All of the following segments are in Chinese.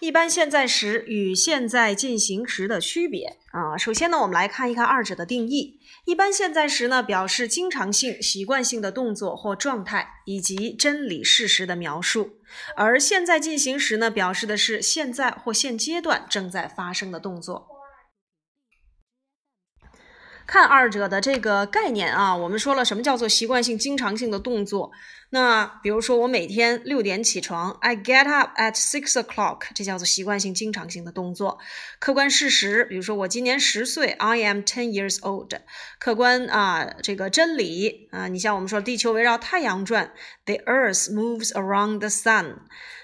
一般现在时与现在进行时的区别啊，首先呢，我们来看一看二者的定义。一般现在时呢，表示经常性、习惯性的动作或状态，以及真理事实的描述；而现在进行时呢，表示的是现在或现阶段正在发生的动作。看二者的这个概念啊，我们说了什么叫做习惯性、经常性的动作。那比如说，我每天六点起床，I get up at six o'clock，这叫做习惯性、经常性的动作。客观事实，比如说我今年十岁，I am ten years old。客观啊，这个真理啊，你像我们说地球围绕太阳转，The Earth moves around the sun。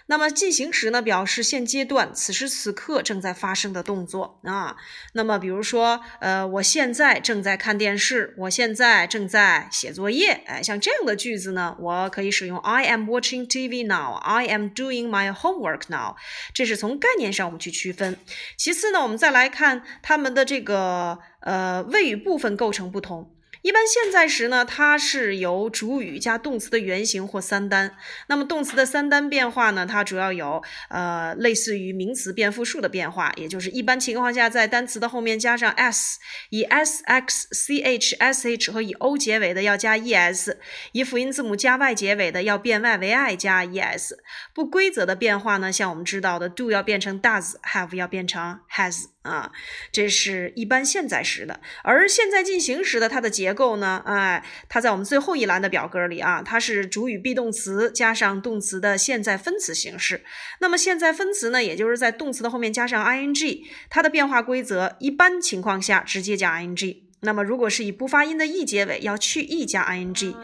那么进行时呢，表示现阶段、此时此刻正在发生的动作啊。那么比如说，呃，我现在正在看电视，我现在正在写作业，哎，像这样的句子呢，我可以使用 I am watching TV now，I am doing my homework now。这是从概念上我们去区分。其次呢，我们再来看它们的这个呃谓语部分构成不同。一般现在时呢，它是由主语加动词的原形或三单。那么动词的三单变化呢，它主要有呃类似于名词变复数的变化，也就是一般情况下在单词的后面加上 s，以 s x c h s h 和以 o 结尾的要加 e s，以辅音字母加 y 结尾的要变 y 为 i 加 e s。不规则的变化呢，像我们知道的 do 要变成 does，have 要变成 has。啊，这是一般现在时的，而现在进行时的它的结构呢？哎，它在我们最后一栏的表格里啊，它是主语 be 动词加上动词的现在分词形式。那么现在分词呢，也就是在动词的后面加上 ing，它的变化规则一般情况下直接加 ing。那么如果是以不发音的 e 结尾，要去 e 加 ing。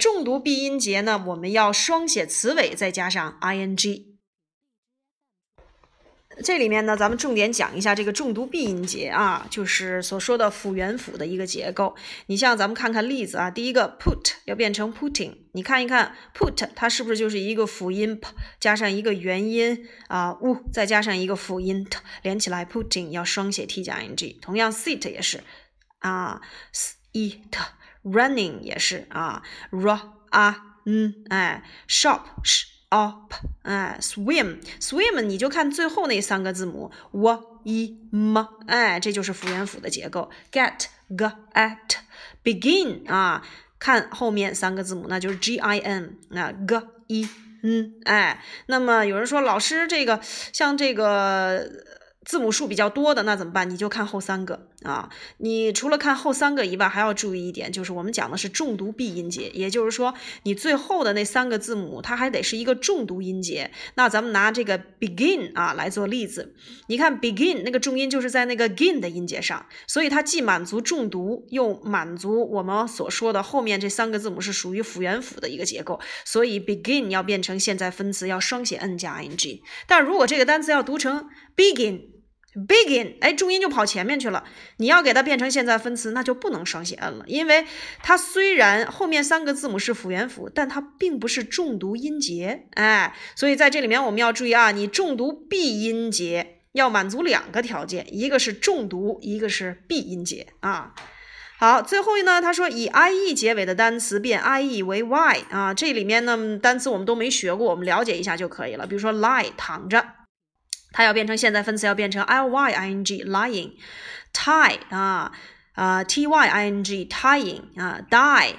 重读闭音节呢，我们要双写词尾再加上 ing。这里面呢，咱们重点讲一下这个重读闭音节啊，就是所说的辅元辅的一个结构。你像咱们看看例子啊，第一个 put 要变成 putting，你看一看 put 它是不是就是一个辅音 p 加上一个元音啊 u 再加上一个辅音 t 连起来 putting 要双写 t 加 ing。同样 sit 也是啊，sit running 也是啊，r a n 哎，shop sh。up，哎，swim，swim，你就看最后那三个字母 w i m，哎，这就是辅元辅的结构。get g at begin 啊，看后面三个字母，那就是 g i n，那 g i n，哎，那么有人说老师这个像这个。字母数比较多的那怎么办？你就看后三个啊！你除了看后三个以外，还要注意一点，就是我们讲的是重读闭音节，也就是说，你最后的那三个字母它还得是一个重读音节。那咱们拿这个 begin 啊来做例子，你看 begin 那个重音就是在那个 gin 的音节上，所以它既满足重读，又满足我们所说的后面这三个字母是属于辅元辅的一个结构，所以 begin 要变成现在分词要双写 n 加 ing。但如果这个单词要读成 begin。begin，哎，重音就跑前面去了。你要给它变成现在分词，那就不能双写 n 了，因为它虽然后面三个字母是辅元辅，但它并不是重读音节，哎，所以在这里面我们要注意啊，你重读闭音节要满足两个条件，一个是重读，一个是闭音节啊。好，最后呢，他说以 i e 结尾的单词变 i e 为 y 啊，这里面呢单词我们都没学过，我们了解一下就可以了。比如说 lie 躺着。它要变成现在分词，要变成 l y i n g lying，tie 啊啊 t y i n g tying 啊 die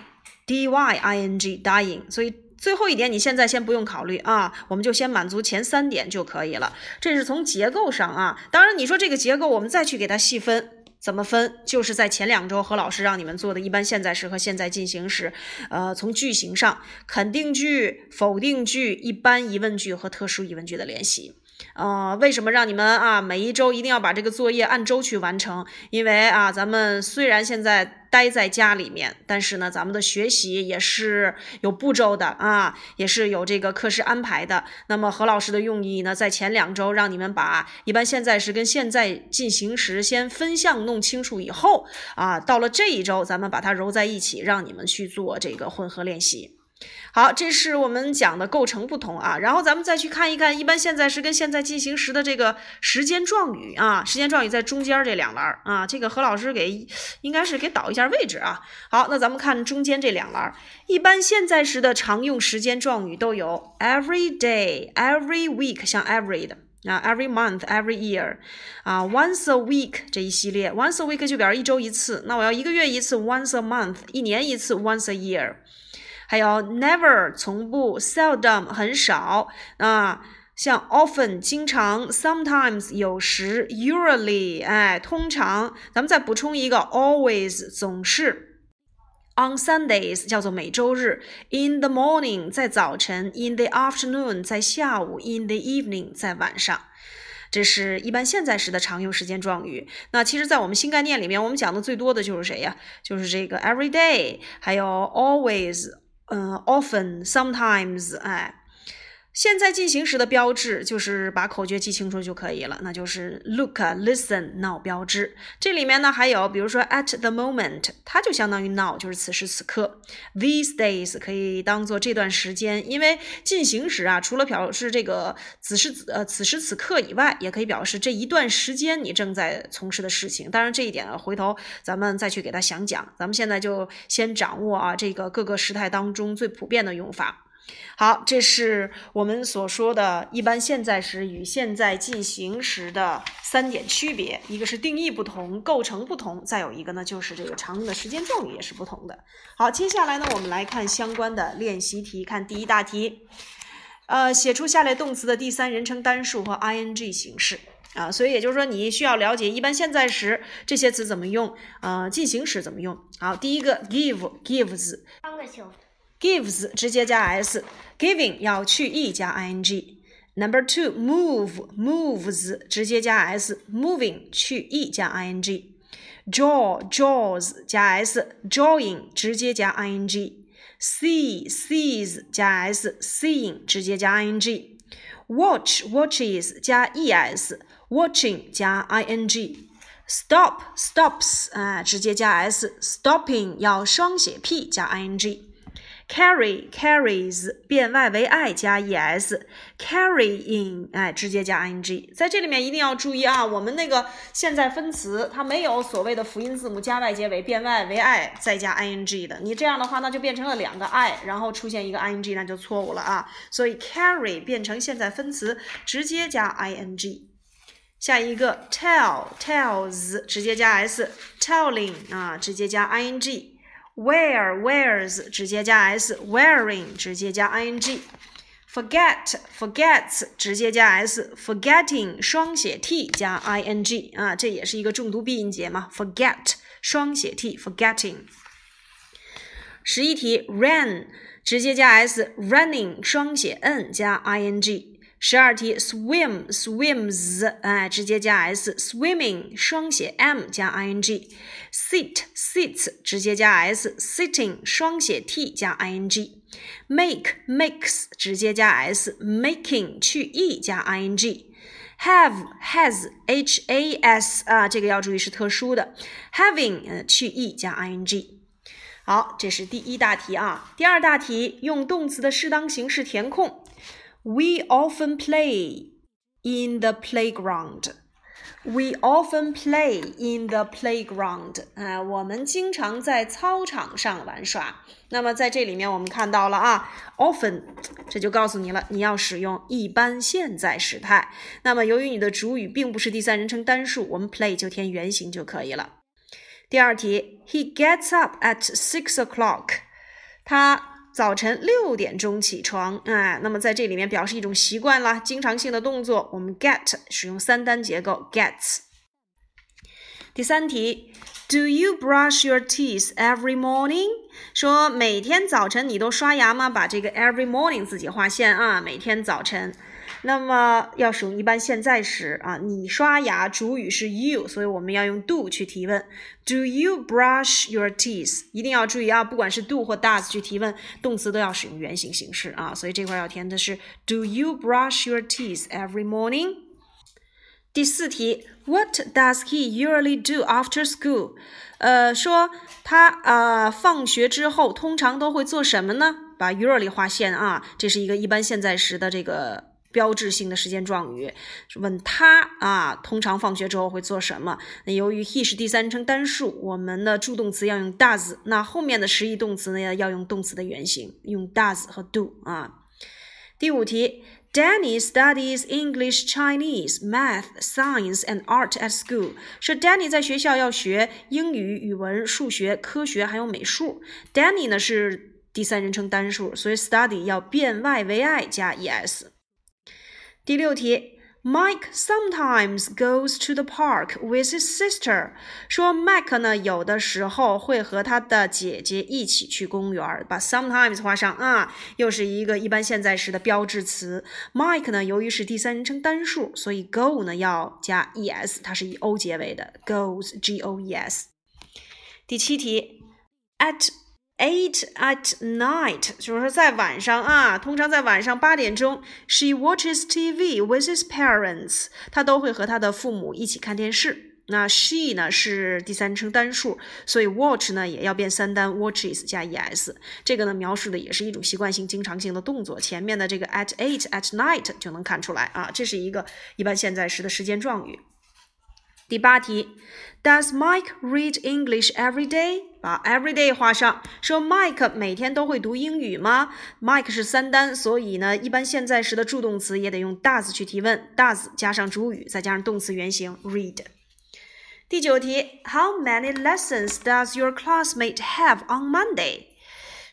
d y i n g dying，所以最后一点你现在先不用考虑啊，我们就先满足前三点就可以了。这是从结构上啊，当然你说这个结构我们再去给它细分，怎么分？就是在前两周何老师让你们做的一般现在时和现在进行时，呃，从句型上肯定句、否定句、一般疑问句和特殊疑问句的练习。呃，为什么让你们啊每一周一定要把这个作业按周去完成？因为啊，咱们虽然现在待在家里面，但是呢，咱们的学习也是有步骤的啊，也是有这个课时安排的。那么何老师的用意呢，在前两周让你们把一般现在时跟现在进行时先分项弄清楚以后啊，到了这一周，咱们把它揉在一起，让你们去做这个混合练习。好，这是我们讲的构成不同啊，然后咱们再去看一看一般现在时跟现在进行时的这个时间状语啊，时间状语在中间这两栏啊，这个何老师给应该是给导一下位置啊。好，那咱们看中间这两栏，一般现在时的常用时间状语都有 every day、every week，像 every 的啊，every month，every year，啊，once a week 这一系列，once a week 就表示一周一次，那我要一个月一次，once a month，一年一次，once a year，还有 never 从不，seldom 很少啊，像 often 经常，sometimes 有时，usually 哎通常，咱们再补充一个 always 总是。On Sundays 叫做每周日，in the morning 在早晨，in the afternoon 在下午，in the evening 在晚上。这是一般现在时的常用时间状语。那其实，在我们新概念里面，我们讲的最多的就是谁呀？就是这个 every day，还有 always，嗯，often，sometimes，哎。现在进行时的标志就是把口诀记清楚就可以了，那就是 look、listen、now 标志。这里面呢还有，比如说 at the moment，它就相当于 now，就是此时此刻。These days 可以当做这段时间，因为进行时啊，除了表示这个此时此呃此时此刻以外，也可以表示这一段时间你正在从事的事情。当然这一点啊，回头咱们再去给他详讲。咱们现在就先掌握啊这个各个时态当中最普遍的用法。好，这是我们所说的一般现在时与现在进行时的三点区别，一个是定义不同，构成不同，再有一个呢就是这个常用的时间状语也是不同的。好，接下来呢我们来看相关的练习题，看第一大题，呃，写出下列动词的第三人称单数和 ing 形式啊，所以也就是说你需要了解一般现在时这些词怎么用，呃，进行时怎么用。好，第一个 give gives。gives 直接加 s，giving 要去 e 加 ing。Number two move moves 直接加 s，moving 去 e 加 ing。draw draws 加 s，drawing 直接加 ing。see sees 加 s，seeing 直接加 ing。watch watches 加 es，watching 加 ing。stop stops 啊，直接加 s，stopping 要双写 p 加 ing。 Carry carries 变 y 为 i 加 es，carrying 哎直接加 ing，在这里面一定要注意啊，我们那个现在分词它没有所谓的辅音字母加 y 结尾变 y 为 i 再加 ing 的，你这样的话那就变成了两个 i，然后出现一个 ing 那就错误了啊，所以 carry 变成现在分词直接加 ing。下一个 tell tells 直接加 s，telling 啊直接加 ing。wear wears 直接加 s，wearing 直接加 ing，forget forgets 直接加 s，forgetting 双写 t 加 ing 啊，这也是一个重读闭音节嘛，forget 双写 t forgetting。十一题 ran 直接加 s，running 双写 n 加 ing。 十二题，swim swims，哎，直接加 s；swimming 双写 m 加 ing；sit sits 直接加 s；sitting 双写 t 加 ing；make makes 直接加 s；making 去 e 加 ing；have has h a s 啊，这个要注意是特殊的；having 呃去 e 加 ing。好，这是第一大题啊。第二大题，用动词的适当形式填空。We often play in the playground. We often play in the playground. 啊，我们经常在操场上玩耍。那么在这里面，我们看到了啊，often，这就告诉你了，你要使用一般现在时态。那么由于你的主语并不是第三人称单数，我们 play 就填原形就可以了。第二题，He gets up at six o'clock. 他早晨六点钟起床，哎，那么在这里面表示一种习惯啦，经常性的动作。我们 get 使用三单结构 gets。第三题，Do you brush your teeth every morning？说每天早晨你都刷牙吗？把这个 every morning 自己划线啊，每天早晨。那么要使用一般现在时啊，你刷牙，主语是 you，所以我们要用 do 去提问。Do you brush your teeth？一定要注意啊，不管是 do 或 does 去提问，动词都要使用原形形式啊。所以这块要填的是 Do you brush your teeth every morning？第四题，What does he usually do after school？呃，说他呃放学之后通常都会做什么呢？把 usually 划线啊，这是一个一般现在时的这个。标志性的时间状语，问他啊，通常放学之后会做什么？那由于 he 是第三人称单数，我们的助动词要用 does，那后面的实义动词呢要用动词的原形，用 does 和 do 啊。第五题 Danny studies English, Chinese, math, science, and art at school。说 Danny 在学校要学英语、语文、数学、科学还有美术。Danny 呢是第三人称单数，所以 study 要变 y 为 i 加 es。第六题。Mike sometimes goes to the park with his sister。说 Mike 呢，有的时候会和他的姐姐一起去公园。把 sometimes 画上啊，又是一个一般现在时的标志词。Mike 呢，由于是第三人称单数，所以 go 呢要加 es，它是以 o 结尾的，goes g o e s。第七题，at Eight at night，就是说在晚上啊，通常在晚上八点钟，she watches TV with his parents，她都会和她的父母一起看电视。那 she 呢是第三人称单数，所以 watch 呢也要变三单，watches 加 es。这个呢描述的也是一种习惯性、经常性的动作。前面的这个 at eight at night 就能看出来啊，这是一个一般现在时的时间状语。第八题，Does Mike read English every day？把 every day 画上，说 Mike 每天都会读英语吗？Mike 是三单，所以呢，一般现在时的助动词也得用 does 去提问，does 加上主语，再加上动词原形 read。第九题，How many lessons does your classmate have on Monday？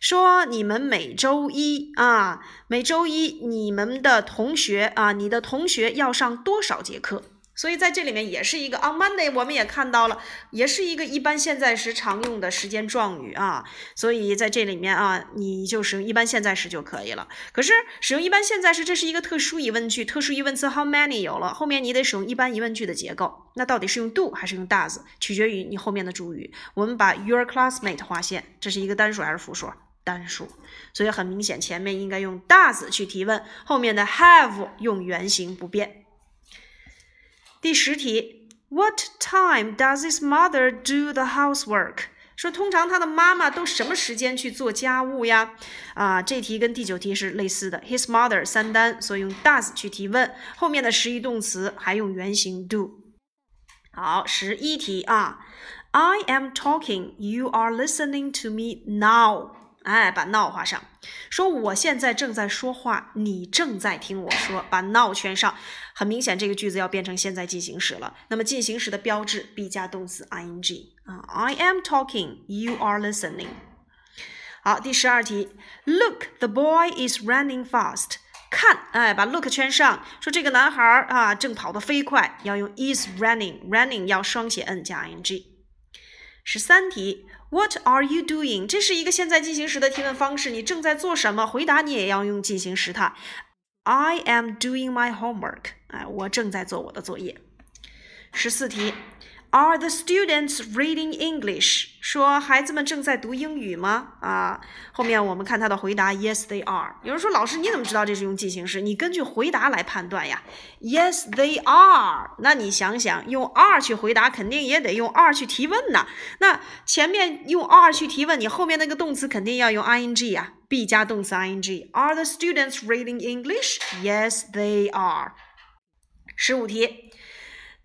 说你们每周一啊，每周一你们的同学啊，你的同学要上多少节课？所以在这里面也是一个 on Monday，我们也看到了，也是一个一般现在时常用的时间状语啊。所以在这里面啊，你就使用一般现在时就可以了。可是使用一般现在时，这是一个特殊疑问句，特殊疑问词 how many 有了，后面你得使用一般疑问句的结构。那到底是用 do 还是用 does，取决于你后面的主语。我们把 your classmate 划线，这是一个单数还是复数？单数。所以很明显，前面应该用 does 去提问，后面的 have 用原形不变。第十题，What time does his mother do the housework？说通常他的妈妈都什么时间去做家务呀？啊，这题跟第九题是类似的。His mother 三单，所以用 does 去提问，后面的实义动词还用原形 do。好，十一题啊，I am talking, you are listening to me now。 哎，把 now 画上，说我现在正在说话，你正在听我说，把 now 圈上。很明显，这个句子要变成现在进行时了。那么进行时的标志 be 加动词 ing 啊，I am talking, you are listening。好，第十二题，Look, the boy is running fast。看，哎，把 look 圈上，说这个男孩啊正跑得飞快，要用 is running，running 要双写 n 加 ing。十三题。What are you doing？这是一个现在进行时的提问方式。你正在做什么？回答你也要用进行时态。I am doing my homework。哎，我正在做我的作业。十四题。Are the students reading English？说孩子们正在读英语吗？啊，后面我们看他的回答，Yes, they are。有人说，老师你怎么知道这是用进行时？你根据回答来判断呀。Yes, they are。那你想想，用 are 去回答，肯定也得用 are 去提问呐。那前面用 are 去提问，你后面那个动词肯定要用 ing 呀，be 加动词 ing。Are the students reading English? Yes, they are。十五题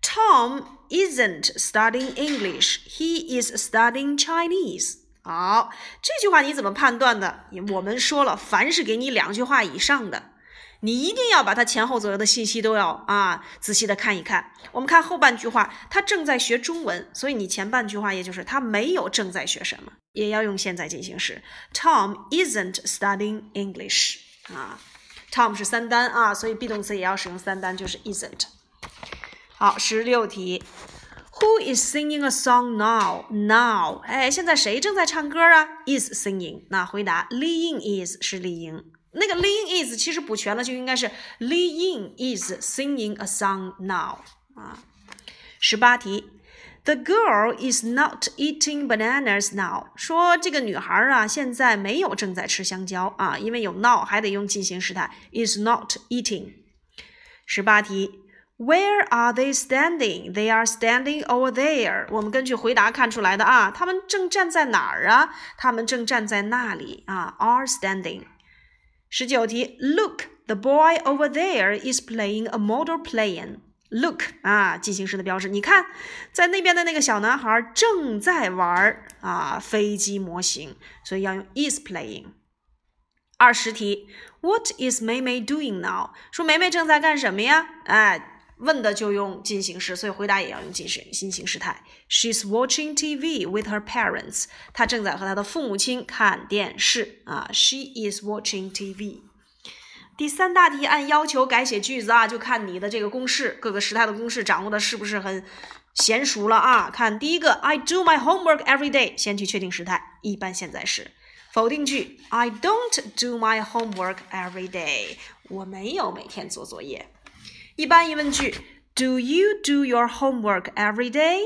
，Tom。Isn't studying English. He is studying Chinese. 好，这句话你怎么判断的？我们说了，凡是给你两句话以上的，你一定要把它前后左右的信息都要啊仔细的看一看。我们看后半句话，他正在学中文，所以你前半句话也就是他没有正在学什么，也要用现在进行时。Tom isn't studying English 啊，Tom 是三单啊，所以 be 动词也要使用三单，就是 isn't。好，十六题，Who is singing a song now? Now，哎，现在谁正在唱歌啊？Is singing。那回答，Li Ying is 是李莹。那个 Li Ying is 其实补全了就应该是 Li Ying is singing a song now。啊，十八题，The girl is not eating bananas now。说这个女孩啊，现在没有正在吃香蕉啊，因为有 now 还得用进行时态，is not eating。十八题。 Where are they standing? They are standing over there. 我们根据回答看出来的啊，他们正站在哪儿啊？他们正站在那里啊，are standing。十九题，Look, the boy over there is playing a model plane. Look 啊，进行时的标志。你看，在那边的那个小男孩正在玩啊飞机模型，所以要用 is playing。 二十题，What is 梅梅 doing now？说梅梅正在干什么呀？哎， 问的就用进行时，所以回答也要用进行进行时态。She's watching TV with her parents。她正在和她的父母亲看电视啊。She is watching TV。第三大题，按要求改写句子啊，就看你的这个公式，各个时态的公式掌握的是不是很娴熟了啊？看第一个，I do my homework every day，先去确定时态，一般现在时。否定句，I don't do my homework every day，我没有每天做作业。一般疑问句，Do you do your homework every day？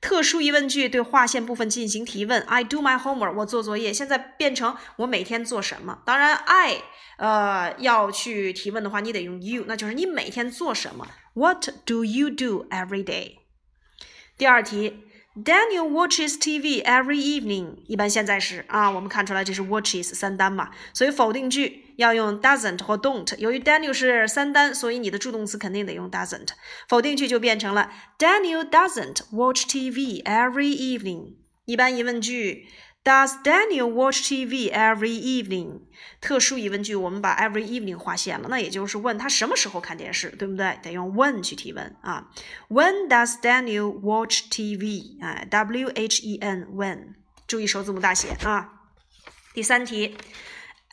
特殊疑问句对划线部分进行提问，I do my homework，我做作业。现在变成我每天做什么？当然，I 呃要去提问的话，你得用 you，那就是你每天做什么？What do you do every day？第二题。Daniel watches TV every evening。一般现在时啊，我们看出来这是 watches 三单嘛，所以否定句要用 doesn't 或 don't。由于 Daniel 是三单，所以你的助动词肯定得用 doesn't。否定句就变成了 Daniel doesn't watch TV every evening。一般疑问句。Does Daniel watch TV every evening？特殊疑问句，我们把 every evening 划线了，那也就是问他什么时候看电视，对不对？得用 when 去提问啊。When does Daniel watch TV？哎，W H E N when，注意首字母大写啊。第三题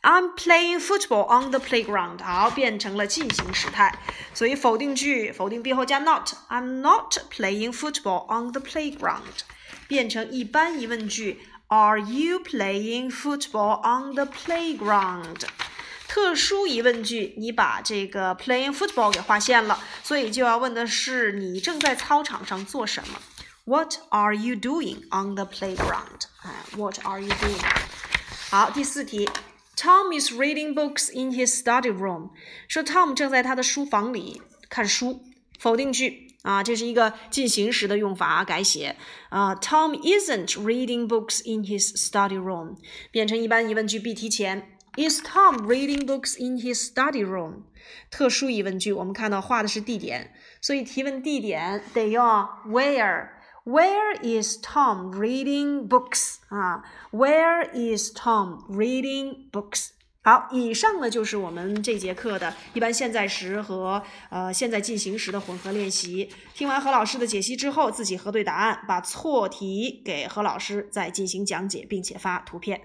，I'm playing football on the playground。好，变成了进行时态，所以否定句否定 be 后加 not。I'm not playing football on the playground，变成一般疑问句。Are you playing football on the playground？特殊疑问句，你把这个 playing football 给划线了，所以就要问的是你正在操场上做什么？What are you doing on the playground？哎，What are you doing？好，第四题 ，Tom is reading books in his study room。说 Tom 正在他的书房里看书。否定句。啊，这是一个进行时的用法改写啊。Tom isn't reading books in his study room，变成一般疑问句必提前。Is Tom reading books in his study room？特殊疑问句，我们看到画的是地点，所以提问地点得用 where。Where is Tom reading books？啊，Where is Tom reading books？好，以上呢就是我们这节课的一般现在时和呃现在进行时的混合练习。听完何老师的解析之后，自己核对答案，把错题给何老师，再进行讲解，并且发图片。